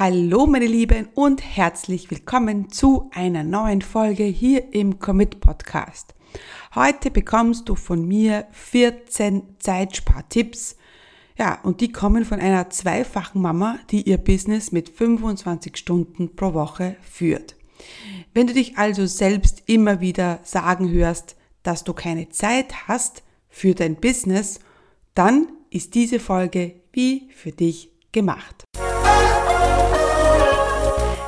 Hallo meine Lieben und herzlich willkommen zu einer neuen Folge hier im Commit Podcast. Heute bekommst du von mir 14 Zeitspartipps. Ja, und die kommen von einer zweifachen Mama, die ihr Business mit 25 Stunden pro Woche führt. Wenn du dich also selbst immer wieder sagen hörst, dass du keine Zeit hast für dein Business, dann ist diese Folge wie für dich gemacht.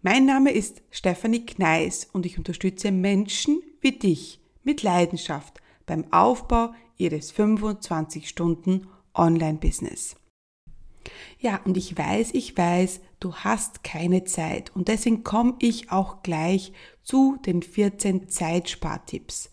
Mein Name ist Stefanie Kneis und ich unterstütze Menschen wie dich mit Leidenschaft beim Aufbau ihres 25 Stunden Online-Business. Ja, und ich weiß, ich weiß, du hast keine Zeit und deswegen komme ich auch gleich zu den 14 Zeitspartipps.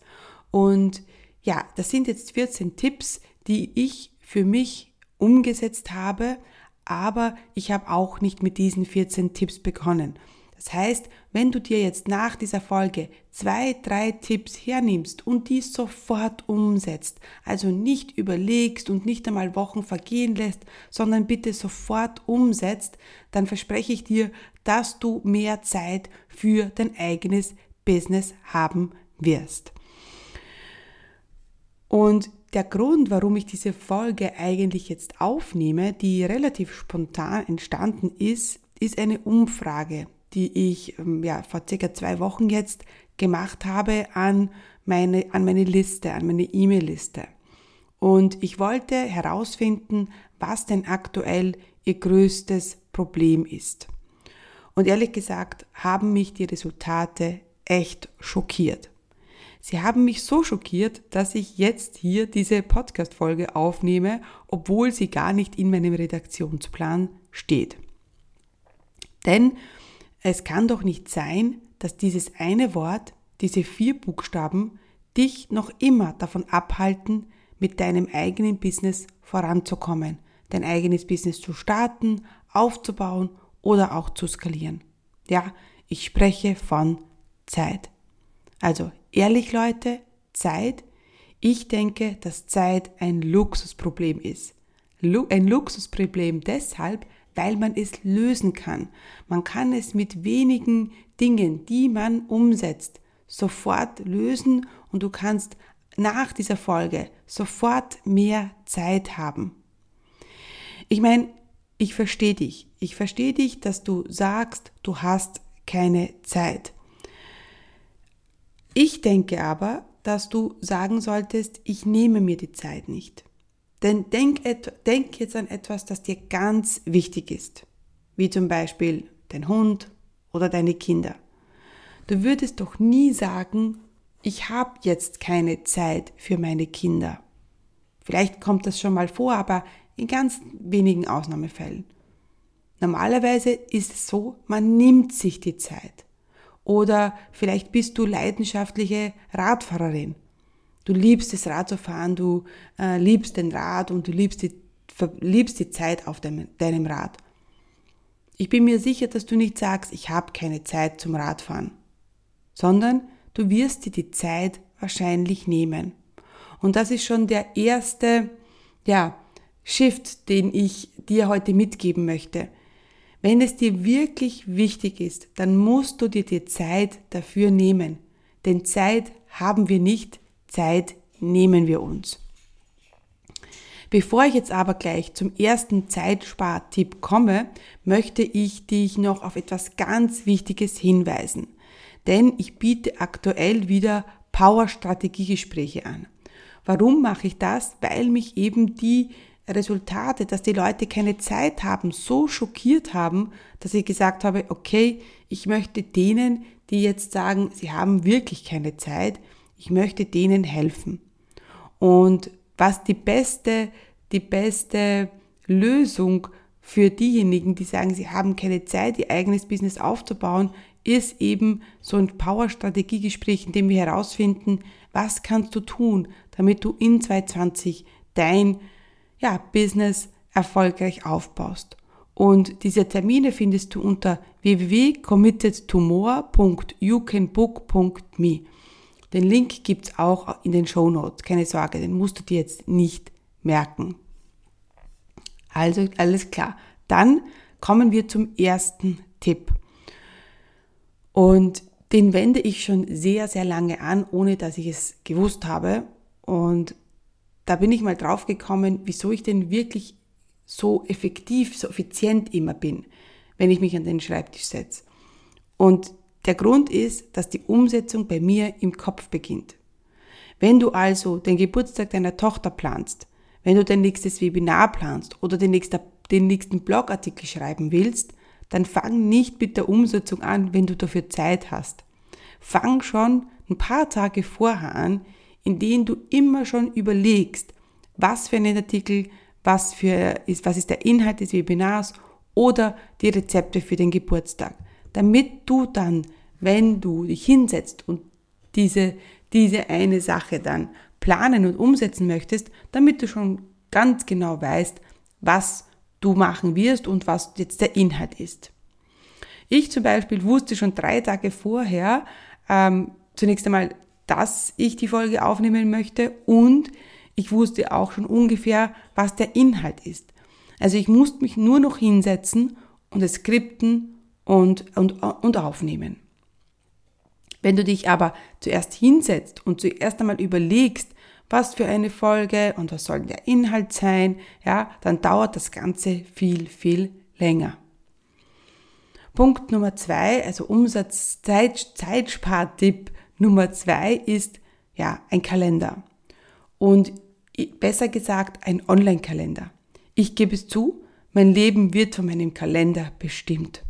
Und ja, das sind jetzt 14 Tipps, die ich für mich umgesetzt habe, aber ich habe auch nicht mit diesen 14 Tipps begonnen. Das heißt, wenn du dir jetzt nach dieser Folge zwei, drei Tipps hernimmst und die sofort umsetzt, also nicht überlegst und nicht einmal Wochen vergehen lässt, sondern bitte sofort umsetzt, dann verspreche ich dir, dass du mehr Zeit für dein eigenes Business haben wirst. Und der Grund, warum ich diese Folge eigentlich jetzt aufnehme, die relativ spontan entstanden ist, ist eine Umfrage, die ich ähm, ja, vor circa zwei Wochen jetzt gemacht habe an meine, an meine Liste, an meine E-Mail-Liste. Und ich wollte herausfinden, was denn aktuell ihr größtes Problem ist. Und ehrlich gesagt haben mich die Resultate echt schockiert. Sie haben mich so schockiert, dass ich jetzt hier diese Podcast-Folge aufnehme, obwohl sie gar nicht in meinem Redaktionsplan steht. Denn es kann doch nicht sein, dass dieses eine Wort, diese vier Buchstaben, dich noch immer davon abhalten, mit deinem eigenen Business voranzukommen, dein eigenes Business zu starten, aufzubauen oder auch zu skalieren. Ja, ich spreche von Zeit. Also ehrlich Leute, Zeit. Ich denke, dass Zeit ein Luxusproblem ist. Ein Luxusproblem deshalb, weil man es lösen kann. Man kann es mit wenigen Dingen, die man umsetzt, sofort lösen und du kannst nach dieser Folge sofort mehr Zeit haben. Ich meine, ich verstehe dich. Ich verstehe dich, dass du sagst, du hast keine Zeit. Ich denke aber, dass du sagen solltest, ich nehme mir die Zeit nicht. Denn denk, denk jetzt an etwas, das dir ganz wichtig ist, wie zum Beispiel dein Hund oder deine Kinder. Du würdest doch nie sagen, ich habe jetzt keine Zeit für meine Kinder. Vielleicht kommt das schon mal vor, aber in ganz wenigen Ausnahmefällen. Normalerweise ist es so, man nimmt sich die Zeit. Oder vielleicht bist du leidenschaftliche Radfahrerin Du liebst das Rad zu fahren, du äh, liebst den Rad und du liebst die, liebst die Zeit auf dem, deinem Rad. Ich bin mir sicher, dass du nicht sagst, ich habe keine Zeit zum Radfahren, sondern du wirst dir die Zeit wahrscheinlich nehmen. Und das ist schon der erste, ja, Shift, den ich dir heute mitgeben möchte. Wenn es dir wirklich wichtig ist, dann musst du dir die Zeit dafür nehmen. Denn Zeit haben wir nicht, Zeit nehmen wir uns. Bevor ich jetzt aber gleich zum ersten Zeitspartipp komme, möchte ich dich noch auf etwas ganz Wichtiges hinweisen. Denn ich biete aktuell wieder Power-Strategiegespräche an. Warum mache ich das? Weil mich eben die Resultate, dass die Leute keine Zeit haben, so schockiert haben, dass ich gesagt habe, okay, ich möchte denen, die jetzt sagen, sie haben wirklich keine Zeit, ich möchte denen helfen. Und was die beste, die beste Lösung für diejenigen, die sagen, sie haben keine Zeit, ihr eigenes Business aufzubauen, ist eben so ein Power-Strategiegespräch, in dem wir herausfinden, was kannst du tun, damit du in 2020 dein ja, Business erfolgreich aufbaust. Und diese Termine findest du unter www.committedtomore.youcanbook.me. Den Link gibt's auch in den Show Notes. Keine Sorge, den musst du dir jetzt nicht merken. Also alles klar. Dann kommen wir zum ersten Tipp. Und den wende ich schon sehr, sehr lange an, ohne dass ich es gewusst habe. Und da bin ich mal drauf gekommen, wieso ich denn wirklich so effektiv, so effizient immer bin, wenn ich mich an den Schreibtisch setze. Und der Grund ist, dass die Umsetzung bei mir im Kopf beginnt. Wenn du also den Geburtstag deiner Tochter planst, wenn du dein nächstes Webinar planst oder den nächsten, den nächsten Blogartikel schreiben willst, dann fang nicht mit der Umsetzung an, wenn du dafür Zeit hast. Fang schon ein paar Tage vorher an, in denen du immer schon überlegst, was für einen Artikel, was für ist, was ist der Inhalt des Webinars oder die Rezepte für den Geburtstag, damit du dann, wenn du dich hinsetzt und diese, diese eine Sache dann planen und umsetzen möchtest, damit du schon ganz genau weißt, was du machen wirst und was jetzt der Inhalt ist. Ich zum Beispiel wusste schon drei Tage vorher ähm, zunächst einmal, dass ich die Folge aufnehmen möchte und ich wusste auch schon ungefähr, was der Inhalt ist. Also ich musste mich nur noch hinsetzen und es skripten und, und, und aufnehmen. Wenn du dich aber zuerst hinsetzt und zuerst einmal überlegst, was für eine Folge und was soll der Inhalt sein, ja, dann dauert das Ganze viel, viel länger. Punkt Nummer zwei, also Umsatz-Zeitspartipp Nummer zwei ist, ja, ein Kalender. Und besser gesagt, ein Online-Kalender. Ich gebe es zu, mein Leben wird von meinem Kalender bestimmt.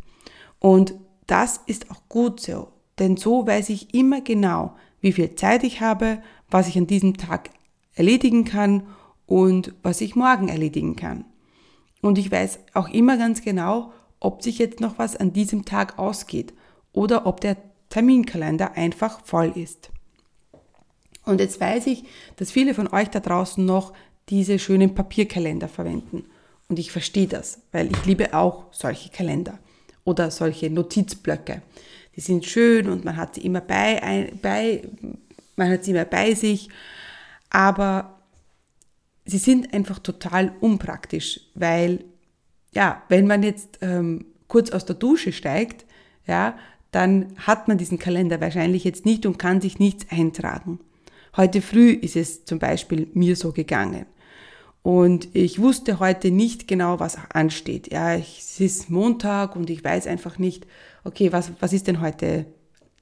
Und das ist auch gut so, denn so weiß ich immer genau, wie viel Zeit ich habe, was ich an diesem Tag erledigen kann und was ich morgen erledigen kann. Und ich weiß auch immer ganz genau, ob sich jetzt noch was an diesem Tag ausgeht oder ob der Terminkalender einfach voll ist. Und jetzt weiß ich, dass viele von euch da draußen noch diese schönen Papierkalender verwenden. Und ich verstehe das, weil ich liebe auch solche Kalender oder solche Notizblöcke. Die sind schön und man hat sie immer bei, bei man hat sie immer bei sich, aber sie sind einfach total unpraktisch, weil ja, wenn man jetzt ähm, kurz aus der Dusche steigt, ja, dann hat man diesen Kalender wahrscheinlich jetzt nicht und kann sich nichts eintragen. Heute früh ist es zum Beispiel mir so gegangen. Und ich wusste heute nicht genau, was ansteht. Ja, es ist Montag und ich weiß einfach nicht, okay, was, was ist denn heute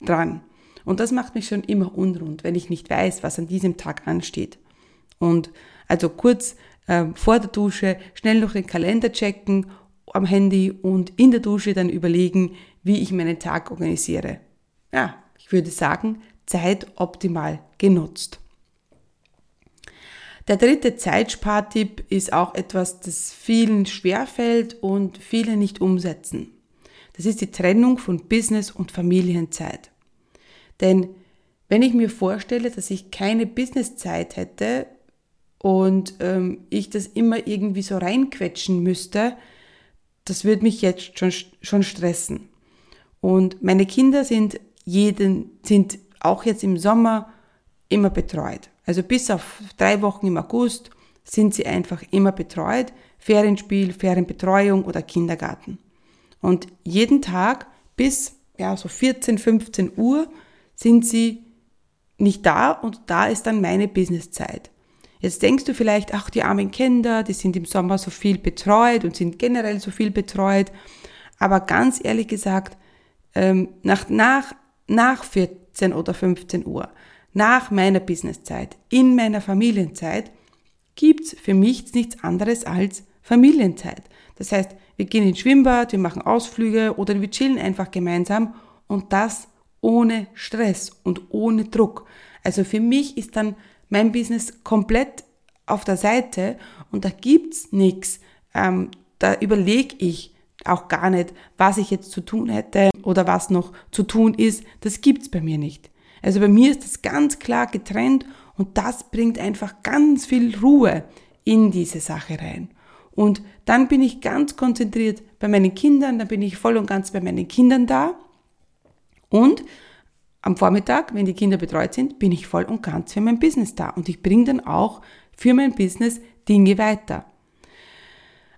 dran? Und das macht mich schon immer unrund, wenn ich nicht weiß, was an diesem Tag ansteht. Und also kurz äh, vor der Dusche schnell noch den Kalender checken am Handy und in der Dusche dann überlegen, wie ich meinen Tag organisiere. Ja, ich würde sagen, Zeit optimal genutzt. Der dritte Zeitspartipp ist auch etwas, das vielen schwerfällt und viele nicht umsetzen. Das ist die Trennung von Business und Familienzeit. Denn wenn ich mir vorstelle, dass ich keine Businesszeit hätte und ähm, ich das immer irgendwie so reinquetschen müsste, das würde mich jetzt schon, schon stressen. Und meine Kinder sind jeden, sind auch jetzt im Sommer immer betreut. Also bis auf drei Wochen im August sind sie einfach immer betreut. Ferienspiel, Ferienbetreuung oder Kindergarten. Und jeden Tag bis ja, so 14, 15 Uhr sind sie nicht da und da ist dann meine Businesszeit. Jetzt denkst du vielleicht, ach, die armen Kinder, die sind im Sommer so viel betreut und sind generell so viel betreut. Aber ganz ehrlich gesagt, ähm, nach, nach, nach 14 oder 15 Uhr, nach meiner Businesszeit, in meiner Familienzeit, gibt's für mich nichts anderes als Familienzeit. Das heißt, wir gehen ins Schwimmbad, wir machen Ausflüge oder wir chillen einfach gemeinsam und das ohne Stress und ohne Druck. Also für mich ist dann mein Business komplett auf der Seite und da gibt's nichts. Ähm, da überlege ich auch gar nicht, was ich jetzt zu tun hätte oder was noch zu tun ist. Das gibt's bei mir nicht. Also bei mir ist das ganz klar getrennt und das bringt einfach ganz viel Ruhe in diese Sache rein. Und dann bin ich ganz konzentriert bei meinen Kindern, dann bin ich voll und ganz bei meinen Kindern da. Und am Vormittag, wenn die Kinder betreut sind, bin ich voll und ganz für mein Business da. Und ich bringe dann auch für mein Business Dinge weiter.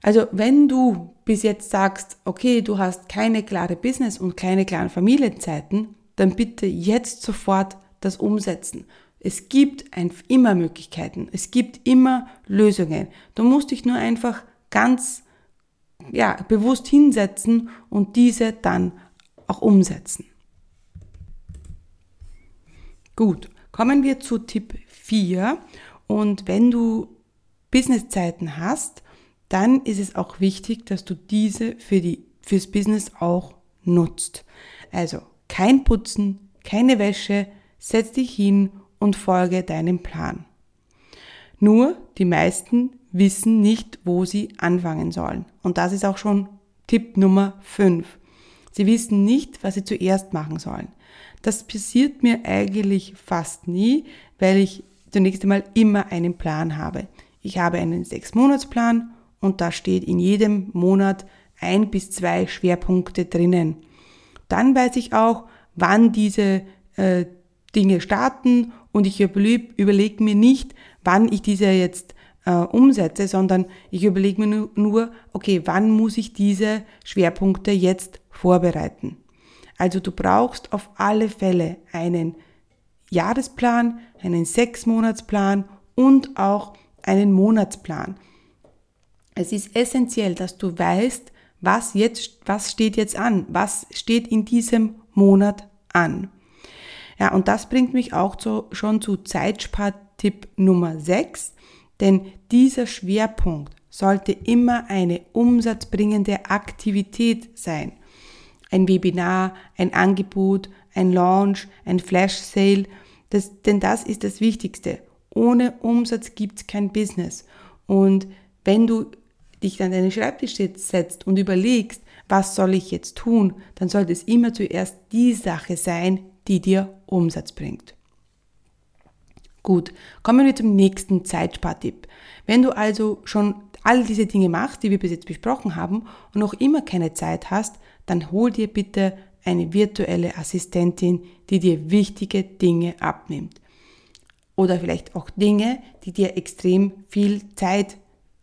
Also wenn du bis jetzt sagst, okay, du hast keine klare Business und keine klaren Familienzeiten, dann bitte jetzt sofort das umsetzen. Es gibt immer Möglichkeiten, es gibt immer Lösungen. Du musst dich nur einfach ganz ja, bewusst hinsetzen und diese dann auch umsetzen. Gut, kommen wir zu Tipp 4. Und wenn du Businesszeiten hast, dann ist es auch wichtig, dass du diese für die, fürs Business auch nutzt. Also kein Putzen, keine Wäsche, setz dich hin und folge deinem Plan. Nur die meisten wissen nicht, wo sie anfangen sollen. Und das ist auch schon Tipp Nummer 5. Sie wissen nicht, was sie zuerst machen sollen. Das passiert mir eigentlich fast nie, weil ich zunächst einmal immer einen Plan habe. Ich habe einen Sechs-Monats-Plan und da steht in jedem Monat ein bis zwei Schwerpunkte drinnen. Dann weiß ich auch, wann diese äh, Dinge starten und ich überlege überleg mir nicht, wann ich diese jetzt äh, umsetze, sondern ich überlege mir nur, okay, wann muss ich diese Schwerpunkte jetzt vorbereiten. Also du brauchst auf alle Fälle einen Jahresplan, einen Sechsmonatsplan und auch einen Monatsplan. Es ist essentiell, dass du weißt, was jetzt, was steht jetzt an, was steht in diesem Monat an. Ja, und das bringt mich auch zu, schon zu Zeitspartipp Nummer 6, denn dieser Schwerpunkt sollte immer eine umsatzbringende Aktivität sein. Ein Webinar, ein Angebot, ein Launch, ein Flash Sale, das, denn das ist das Wichtigste. Ohne Umsatz gibt's kein Business. Und wenn du dich an deinen Schreibtisch setzt und überlegst, was soll ich jetzt tun, dann sollte es immer zuerst die Sache sein, die dir Umsatz bringt. Gut, kommen wir zum nächsten Zeitspartipp. Wenn du also schon all diese Dinge machst, die wir bis jetzt besprochen haben und noch immer keine Zeit hast, dann hol dir bitte eine virtuelle Assistentin, die dir wichtige Dinge abnimmt. Oder vielleicht auch Dinge, die dir extrem viel Zeit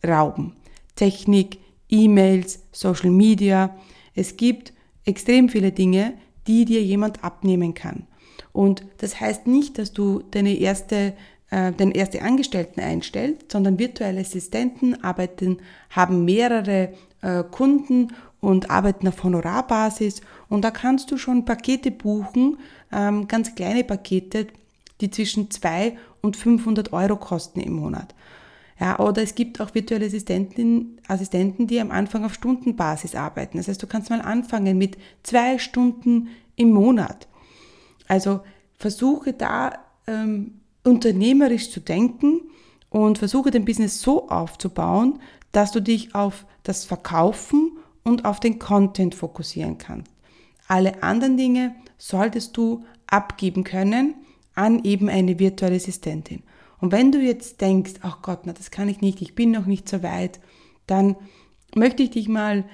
rauben. Technik, E-Mails, Social Media. Es gibt extrem viele Dinge, die dir jemand abnehmen kann. Und das heißt nicht, dass du deine erste, äh, den erste Angestellten einstellst, sondern virtuelle Assistenten arbeiten, haben mehrere äh, Kunden und arbeiten auf Honorarbasis. Und da kannst du schon Pakete buchen, ähm, ganz kleine Pakete, die zwischen 2 und 500 Euro kosten im Monat. Ja, oder es gibt auch virtuelle Assistenten, Assistenten, die am Anfang auf Stundenbasis arbeiten. Das heißt, du kannst mal anfangen mit zwei Stunden im Monat. Also versuche da ähm, unternehmerisch zu denken und versuche dein Business so aufzubauen, dass du dich auf das Verkaufen und auf den Content fokussieren kannst. Alle anderen Dinge solltest du abgeben können an eben eine virtuelle Assistentin. Und wenn du jetzt denkst, ach Gott, na, das kann ich nicht, ich bin noch nicht so weit, dann möchte ich dich mal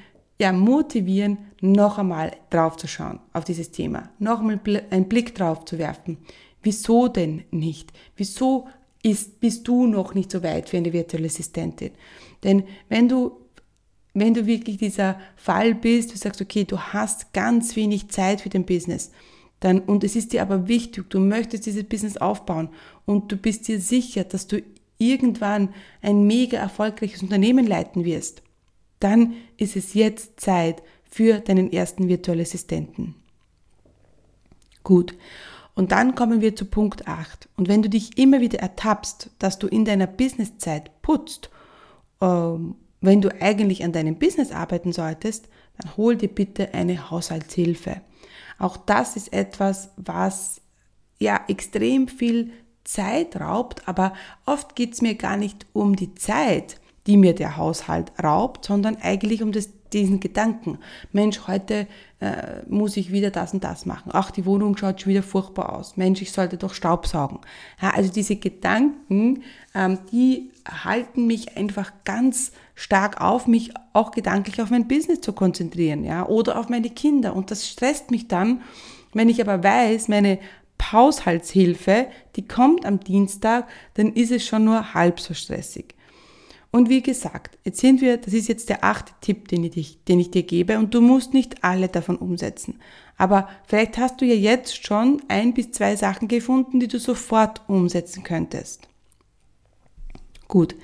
ja, motivieren, noch einmal drauf zu schauen auf dieses Thema, noch einmal einen Blick drauf zu werfen. Wieso denn nicht? Wieso ist, bist du noch nicht so weit für eine virtuelle Assistentin? Denn wenn du wenn du wirklich dieser Fall bist, du sagst, okay, du hast ganz wenig Zeit für dein Business, dann, und es ist dir aber wichtig, du möchtest dieses Business aufbauen und du bist dir sicher, dass du irgendwann ein mega erfolgreiches Unternehmen leiten wirst, dann ist es jetzt Zeit für deinen ersten virtuellen Assistenten. Gut. Und dann kommen wir zu Punkt 8. Und wenn du dich immer wieder ertappst, dass du in deiner Businesszeit putzt, ähm, wenn du eigentlich an deinem Business arbeiten solltest, dann hol dir bitte eine Haushaltshilfe. Auch das ist etwas, was ja extrem viel Zeit raubt, aber oft geht es mir gar nicht um die Zeit, die mir der Haushalt raubt, sondern eigentlich um das, diesen Gedanken. Mensch, heute äh, muss ich wieder das und das machen. Ach, die Wohnung schaut schon wieder furchtbar aus. Mensch, ich sollte doch Staubsaugen. Ja, also diese Gedanken, ähm, die halten mich einfach ganz stark auf, mich auch gedanklich auf mein Business zu konzentrieren, ja, oder auf meine Kinder. Und das stresst mich dann, wenn ich aber weiß, meine Haushaltshilfe, die kommt am Dienstag, dann ist es schon nur halb so stressig. Und wie gesagt, jetzt sind wir, das ist jetzt der achte Tipp, den ich, den ich dir gebe und du musst nicht alle davon umsetzen. Aber vielleicht hast du ja jetzt schon ein bis zwei Sachen gefunden, die du sofort umsetzen könntest. Gut,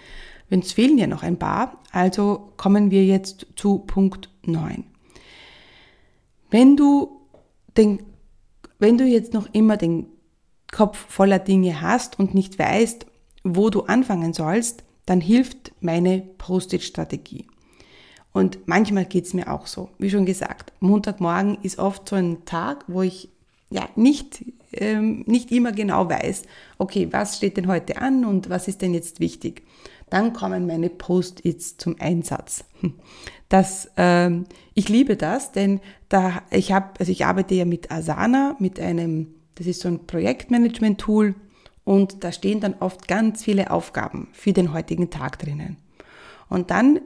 uns fehlen ja noch ein paar, also kommen wir jetzt zu Punkt 9. Wenn du, den, wenn du jetzt noch immer den Kopf voller Dinge hast und nicht weißt, wo du anfangen sollst, dann hilft meine Post-it-Strategie. Und manchmal geht es mir auch so. Wie schon gesagt, Montagmorgen ist oft so ein Tag, wo ich ja nicht, ähm, nicht immer genau weiß, okay, was steht denn heute an und was ist denn jetzt wichtig. Dann kommen meine Post-its zum Einsatz. Das, ähm, ich liebe das, denn da ich habe, also ich arbeite ja mit Asana, mit einem, das ist so ein Projektmanagement-Tool, und da stehen dann oft ganz viele Aufgaben für den heutigen Tag drinnen. Und dann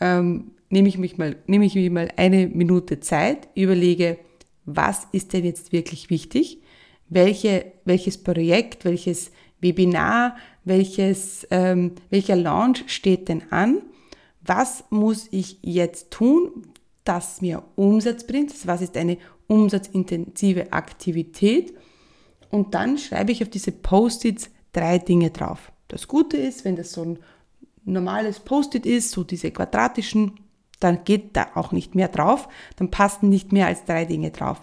ähm, nehme ich mich mal, nehme ich mir mal eine Minute Zeit, überlege, was ist denn jetzt wirklich wichtig? Welche, welches Projekt, welches Webinar, welches, ähm, welcher Launch steht denn an? Was muss ich jetzt tun, das mir Umsatz bringt? Was ist eine umsatzintensive Aktivität? Und dann schreibe ich auf diese Post-its drei Dinge drauf. Das Gute ist, wenn das so ein normales Post-it ist, so diese quadratischen, dann geht da auch nicht mehr drauf, dann passen nicht mehr als drei Dinge drauf.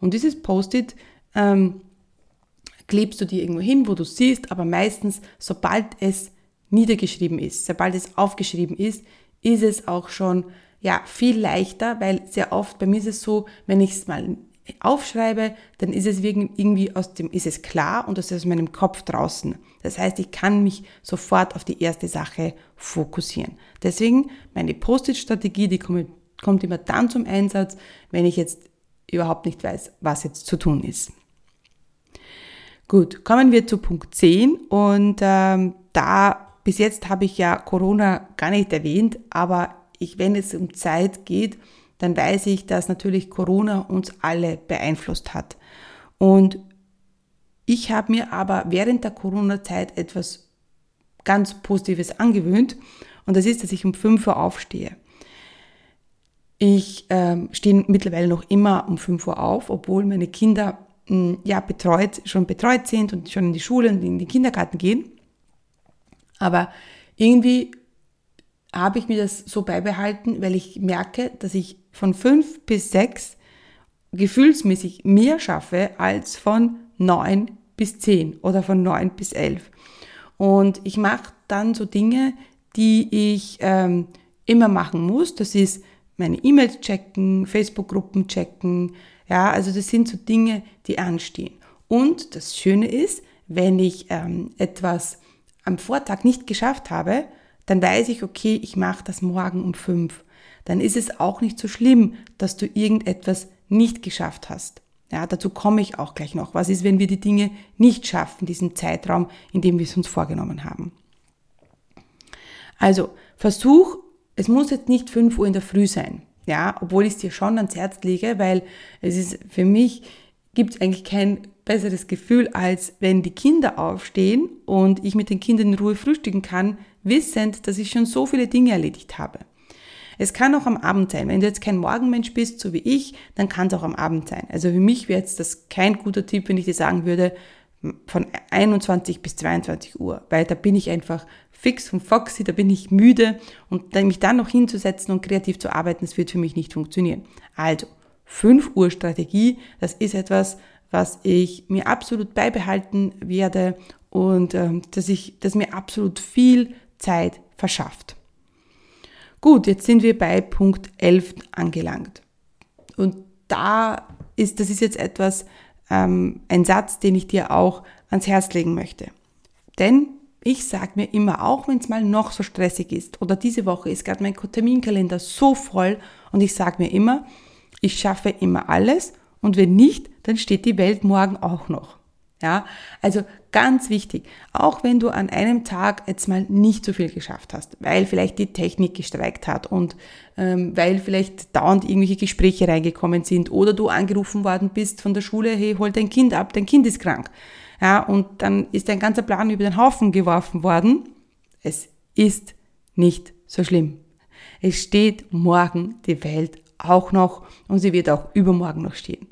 Und dieses Post-it ähm, klebst du dir irgendwo hin, wo du siehst, aber meistens, sobald es niedergeschrieben ist, sobald es aufgeschrieben ist, ist es auch schon ja viel leichter, weil sehr oft bei mir ist es so, wenn ich es mal aufschreibe, dann ist es irgendwie aus dem, ist es klar und das ist aus meinem Kopf draußen. Das heißt, ich kann mich sofort auf die erste Sache fokussieren. Deswegen meine Post-it-Strategie, die kommt immer dann zum Einsatz, wenn ich jetzt überhaupt nicht weiß, was jetzt zu tun ist. Gut, kommen wir zu Punkt 10 und ähm, da bis jetzt habe ich ja Corona gar nicht erwähnt, aber ich, wenn es um Zeit geht, dann weiß ich, dass natürlich Corona uns alle beeinflusst hat. Und ich habe mir aber während der Corona-Zeit etwas ganz Positives angewöhnt und das ist, dass ich um 5 Uhr aufstehe. Ich ähm, stehe mittlerweile noch immer um 5 Uhr auf, obwohl meine Kinder mh, hm, ja betreut, schon betreut sind und schon in die Schule und in den Kindergarten gehen. Aber irgendwie habe ich mir das so beibehalten, weil ich merke, dass ich von fünf bis sechs gefühlsmäßig mehr schaffe als von neun bis zehn oder von neun bis elf. Und ich mache dann so Dinge, die ich ähm, immer machen muss. Das ist meine E-Mails checken, Facebook-Gruppen checken. Ja, also das sind so Dinge, die anstehen. Und das Schöne ist, wenn ich ähm, etwas am Vortag nicht geschafft habe, dann weiß ich, okay, ich mache das morgen um fünf. Dann ist es auch nicht so schlimm, dass du irgendetwas nicht geschafft hast. Ja, dazu komme ich auch gleich noch. Was ist, wenn wir die Dinge nicht schaffen, diesen Zeitraum, in dem wir es uns vorgenommen haben? Also, versuch, es muss jetzt nicht fünf Uhr in der Früh sein. Ja, obwohl ich es dir schon ans Herz lege, weil es ist für mich gibt es eigentlich kein besseres Gefühl, als wenn die Kinder aufstehen und ich mit den Kindern in Ruhe frühstücken kann, wissend, dass ich schon so viele Dinge erledigt habe. Es kann auch am Abend sein. Wenn du jetzt kein Morgenmensch bist, so wie ich, dann kann es auch am Abend sein. Also für mich wäre jetzt das kein guter Tipp, wenn ich dir sagen würde, von 21 bis 22 Uhr, weil da bin ich einfach fix und foxy, da bin ich müde und mich dann noch hinzusetzen und kreativ zu arbeiten, das wird für mich nicht funktionieren. Also, 5 Uhr Strategie, das ist etwas, was ich mir absolut beibehalten werde und ähm, dass ich, dass mir absolut viel Zeit verschafft. Gut, jetzt sind wir bei Punkt 11 angelangt. Und da ist, das ist jetzt etwas, ähm, ein Satz, den ich dir auch ans Herz legen möchte. Denn ich sage mir immer, auch wenn es mal noch so stressig ist oder diese Woche ist gerade mein Terminkalender so voll und ich sage mir immer, ich schaffe immer alles und wenn nicht, dann steht die Welt morgen auch noch. Ja, also ganz wichtig, auch wenn du an einem Tag jetzt mal nicht so viel geschafft hast, weil vielleicht die Technik gestreikt hat und ähm, weil vielleicht dauernd irgendwelche Gespräche reingekommen sind oder du angerufen worden bist von der Schule, hey, hol dein Kind ab, dein Kind ist krank. Ja, und dann ist dein ganzer Plan über den Haufen geworfen worden. Es ist nicht so schlimm. Es steht morgen die Welt auch noch und sie wird auch übermorgen noch stehen.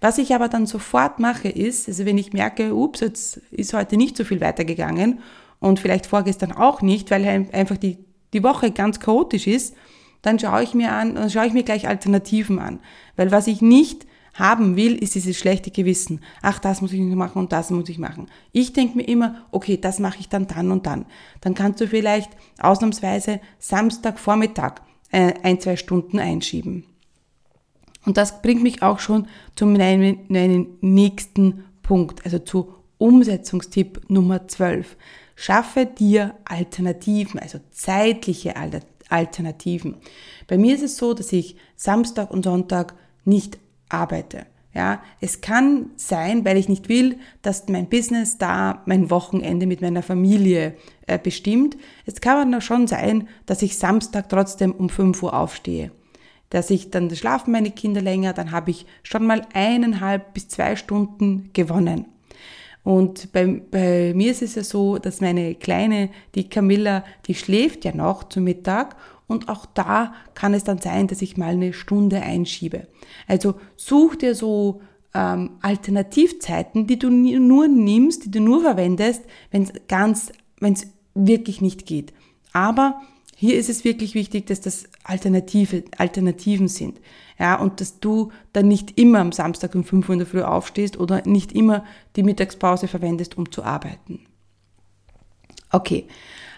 Was ich aber dann sofort mache ist, also wenn ich merke, ups, jetzt ist heute nicht so viel weitergegangen und vielleicht vorgestern auch nicht, weil einfach die, die Woche ganz chaotisch ist, dann schaue ich mir an, dann schaue ich mir gleich Alternativen an. Weil was ich nicht haben will, ist dieses schlechte Gewissen. Ach, das muss ich noch machen und das muss ich machen. Ich denke mir immer, okay, das mache ich dann dann und dann. Dann kannst du vielleicht ausnahmsweise Samstagvormittag äh, ein, zwei Stunden einschieben. Und das bringt mich auch schon zu meinem, meinem nächsten Punkt, also zu Umsetzungstipp Nummer 12. Schaffe dir Alternativen, also zeitliche Alternativen. Bei mir ist es so, dass ich Samstag und Sonntag nicht arbeite. Ja, es kann sein, weil ich nicht will, dass mein Business da mein Wochenende mit meiner Familie äh, bestimmt. Es kann aber schon sein, dass ich Samstag trotzdem um 5 Uhr aufstehe dass ich dann schlafen meine Kinder länger, dann habe ich schon mal eineinhalb bis zwei Stunden gewonnen. Und bei, bei mir ist es ja so, dass meine Kleine, die Camilla, die schläft ja noch zu Mittag und auch da kann es dann sein, dass ich mal eine Stunde einschiebe. Also such dir so ähm, Alternativzeiten, die du nur nimmst, die du nur verwendest, wenn es ganz, wenn es wirklich nicht geht. Aber hier ist es wirklich wichtig, dass das Alternative, Alternativen sind. Ja, und dass du dann nicht immer am Samstag um 5 Uhr in der Früh aufstehst oder nicht immer die Mittagspause verwendest, um zu arbeiten. Okay,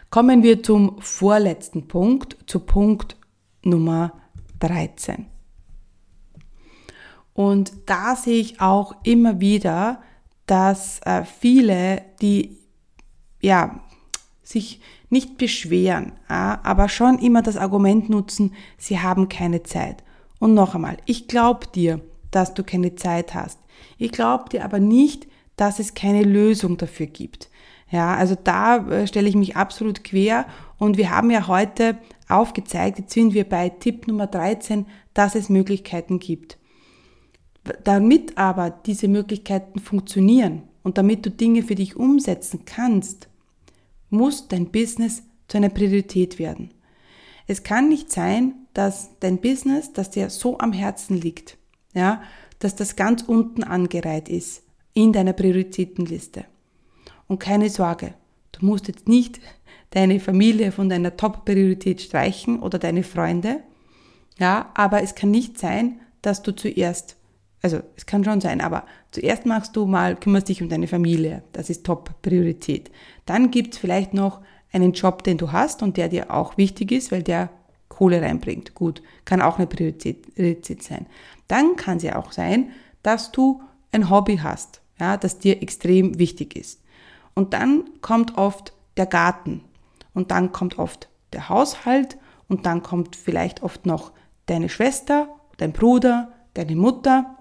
kommen wir zum vorletzten Punkt, zu Punkt Nummer 13. Und da sehe ich auch immer wieder, dass äh, viele, die ja sich nicht beschweren, aber schon immer das Argument nutzen, sie haben keine Zeit. Und noch einmal, ich glaube dir, dass du keine Zeit hast. Ich glaube dir aber nicht, dass es keine Lösung dafür gibt. Ja, also da äh, stelle ich mich absolut quer und wir haben ja heute aufgezeigt, jetzt sind wir bei Tipp Nummer 13, dass es Möglichkeiten gibt. Damit aber diese Möglichkeiten funktionieren und damit du Dinge für dich umsetzen kannst, muss dein Business zu einer Priorität werden. Es kann nicht sein, dass dein Business, das dir so am Herzen liegt, ja, dass das ganz unten angereiht ist in deiner Prioritätenliste. Und keine Sorge, du musst jetzt nicht deine Familie von deiner Top-Priorität streichen oder deine Freunde, ja, aber es kann nicht sein, dass du zuerst, also es kann schon sein, aber zuerst machst du mal, kümmerst dich um deine Familie, das ist Top-Priorität. Dann gibt's vielleicht noch einen Job, den du hast und der dir auch wichtig ist, weil der Kohle reinbringt. Gut, kann auch eine Priorität, Priorität sein. Dann kann es ja auch sein, dass du ein Hobby hast, ja, das dir extrem wichtig ist. Und dann kommt oft der Garten und dann kommt oft der Haushalt und dann kommt vielleicht oft noch deine Schwester, dein Bruder, deine Mutter.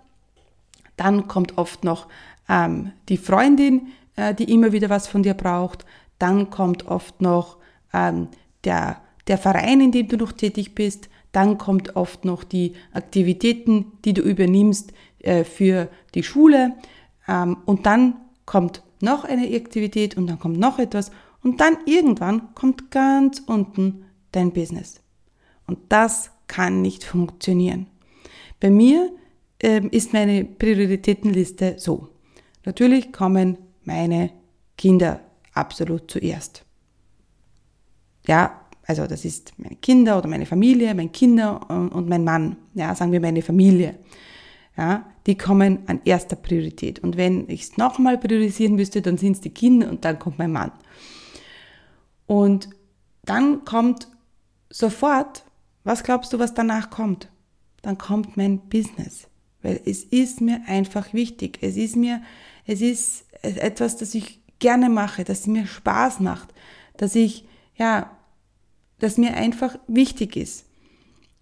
Dann kommt oft noch ähm, die Freundin, äh, die immer wieder was von dir braucht. Dann kommt oft noch ähm, der, der Verein, in dem du noch tätig bist. Dann kommt oft noch die Aktivitäten, die du übernimmst äh, für die Schule. Ähm, und dann kommt noch eine Aktivität und dann kommt noch etwas. Und dann irgendwann kommt ganz unten dein Business. Und das kann nicht funktionieren. Bei mir ähm, ist meine Prioritätenliste so. Natürlich kommen meine Kinder absolut zuerst. Ja, also das ist meine Kinder oder meine Familie, mein Kinder und mein Mann. Ja, sagen wir meine Familie. Ja, die kommen an erster Priorität. Und wenn ich es nochmal priorisieren müsste, dann sind es die Kinder und dann kommt mein Mann. Und dann kommt sofort, was glaubst du, was danach kommt? Dann kommt mein Business. Weil es ist mir einfach wichtig. Es ist mir, es ist etwas, das ich gerne mache, sie mir Spaß macht, dass ich, ja, dass mir einfach wichtig ist.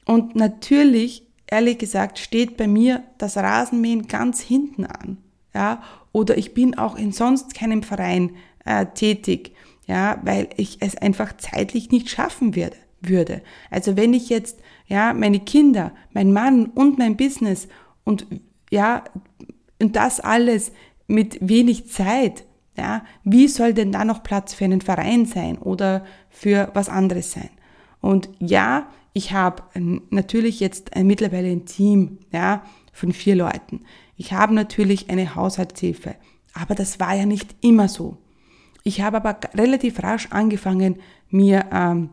Und natürlich, ehrlich gesagt, steht bei mir das Rasenmähen ganz hinten an. Ja, oder ich bin auch in sonst keinem Verein äh, tätig, ja, weil ich es einfach zeitlich nicht schaffen werde, würde. Also wenn ich jetzt, ja, meine Kinder, mein Mann und mein Business und ja, und das alles mit wenig Zeit, ja, wie soll denn da noch Platz für einen Verein sein oder für was anderes sein? Und ja, ich habe natürlich jetzt mittlerweile ein Team, ja, von vier Leuten. Ich habe natürlich eine Haushaltshilfe, aber das war ja nicht immer so. Ich habe aber relativ rasch angefangen, mir ähm,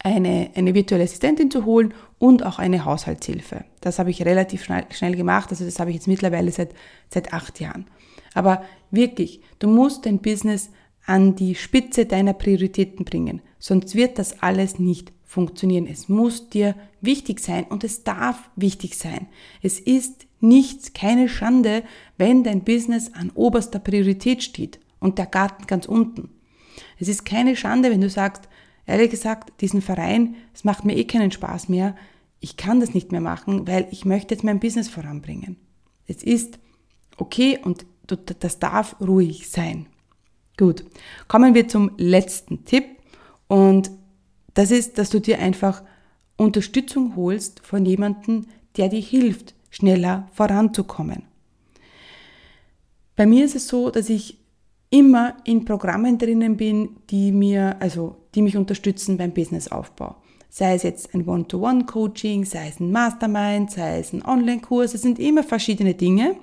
eine, eine virtuelle Assistentin zu holen und auch eine Haushaltshilfe. Das habe ich relativ schnell, schnell gemacht, also das habe ich jetzt mittlerweile seit, seit acht Jahren. Aber wirklich, du musst dein Business an die Spitze deiner Prioritäten bringen, sonst wird das alles nicht funktionieren. Es muss dir wichtig sein und es darf wichtig sein. Es ist nichts, keine Schande, wenn dein Business an oberster Priorität steht und der Garten ganz unten. Es ist keine Schande, wenn du sagst, ehrlich gesagt, diesen Verein, es macht mir eh keinen Spaß mehr. Ich kann das nicht mehr machen, weil ich möchte jetzt mein Business voranbringen. Es ist okay und das darf ruhig sein. Gut, kommen wir zum letzten Tipp und das ist, dass du dir einfach Unterstützung holst von jemandem, der dir hilft, schneller voranzukommen. Bei mir ist es so, dass ich immer in Programmen drinnen bin, die mir, also, die mich unterstützen beim Businessaufbau. Sei es jetzt ein One-to-One-Coaching, sei es ein Mastermind, sei es ein Online-Kurs, es sind immer verschiedene Dinge.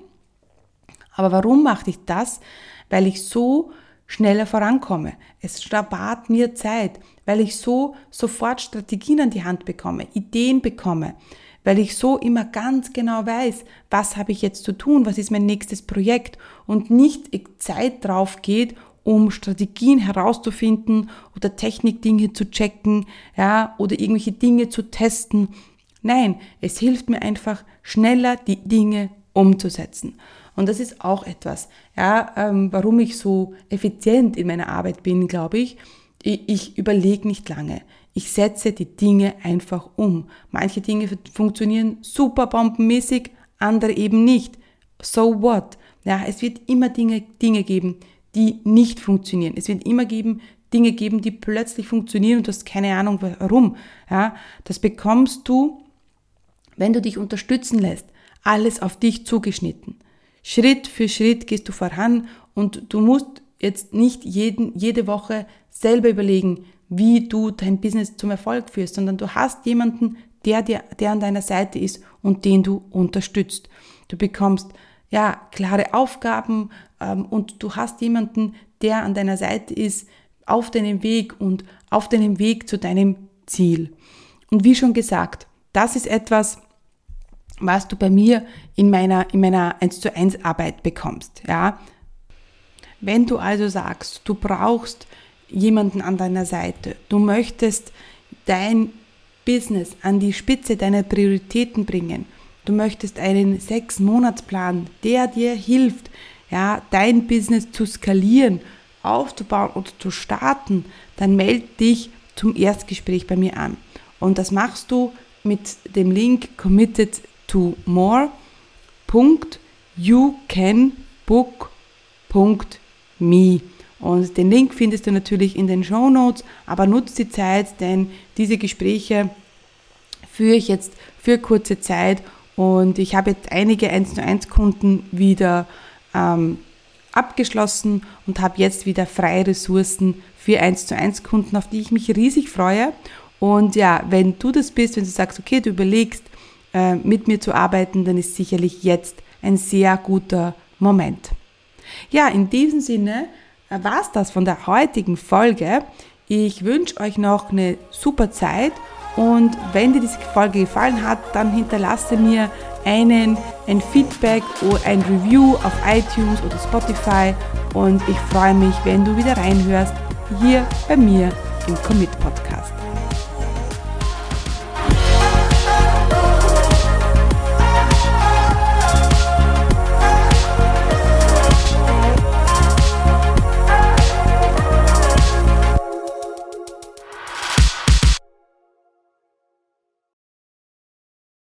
Aber warum mache ich das? Weil ich so schneller vorankomme. Es spart mir Zeit, weil ich so sofort Strategien an die Hand bekomme, Ideen bekomme, weil ich so immer ganz genau weiß, was habe ich jetzt zu tun, was ist mein nächstes Projekt und nicht Zeit drauf geht, um Strategien herauszufinden oder Technikdinge zu checken, ja, oder irgendwelche Dinge zu testen. Nein, es hilft mir einfach schneller die Dinge umzusetzen. Und das ist auch etwas, ja, ähm, warum ich so effizient in meiner Arbeit bin, glaube ich. Ich, ich überlege nicht lange. Ich setze die Dinge einfach um. Manche Dinge funktionieren super bombenmäßig, andere eben nicht. So what? Ja, es wird immer Dinge, Dinge geben, die nicht funktionieren. Es wird immer geben, Dinge geben, die plötzlich funktionieren und du hast keine Ahnung warum. Ja, das bekommst du, wenn du dich unterstützen lässt. Alles auf dich zugeschnitten. Schritt für Schritt gehst du voran und du musst jetzt nicht jeden, jede Woche selber überlegen, wie du dein Business zum Erfolg führst, sondern du hast jemanden, der, dir, der an deiner Seite ist und den du unterstützt. Du bekommst ja klare Aufgaben ähm, und du hast jemanden, der an deiner Seite ist auf deinem Weg und auf deinem Weg zu deinem Ziel. Und wie schon gesagt, das ist etwas, was du bei mir in meiner, in meiner 1 zu 1 Arbeit bekommst, ja. Wenn du also sagst, du brauchst jemanden an deiner Seite, du möchtest dein Business an die Spitze deiner Prioritäten bringen, du möchtest einen sechs Monatsplan, der dir hilft, ja, dein Business zu skalieren, aufzubauen oder zu starten, dann melde dich zum Erstgespräch bei mir an. Und das machst du mit dem Link Committed to more.youcanbook.me. Und den Link findest du natürlich in den Show Notes, aber nutz die Zeit, denn diese Gespräche führe ich jetzt für kurze Zeit und ich habe jetzt einige 1 zu 1 Kunden wieder ähm, abgeschlossen und habe jetzt wieder freie Ressourcen für 1 zu 1 Kunden, auf die ich mich riesig freue. Und ja, wenn du das bist, wenn du sagst, okay, du überlegst, äh, mit mir zu arbeiten, dann ist sicherlich jetzt ein sehr guter Moment. Ja, in diesem Sinne äh, war es das von der heutigen Folge. Ich wünsche euch noch eine super Zeit und wenn dir diese Folge gefallen hat, dann hinterlasse mir einen, ein Feedback oder ein Review auf iTunes oder Spotify und ich freue mich, wenn du wieder reinhörst hier bei mir im Commit Podcast.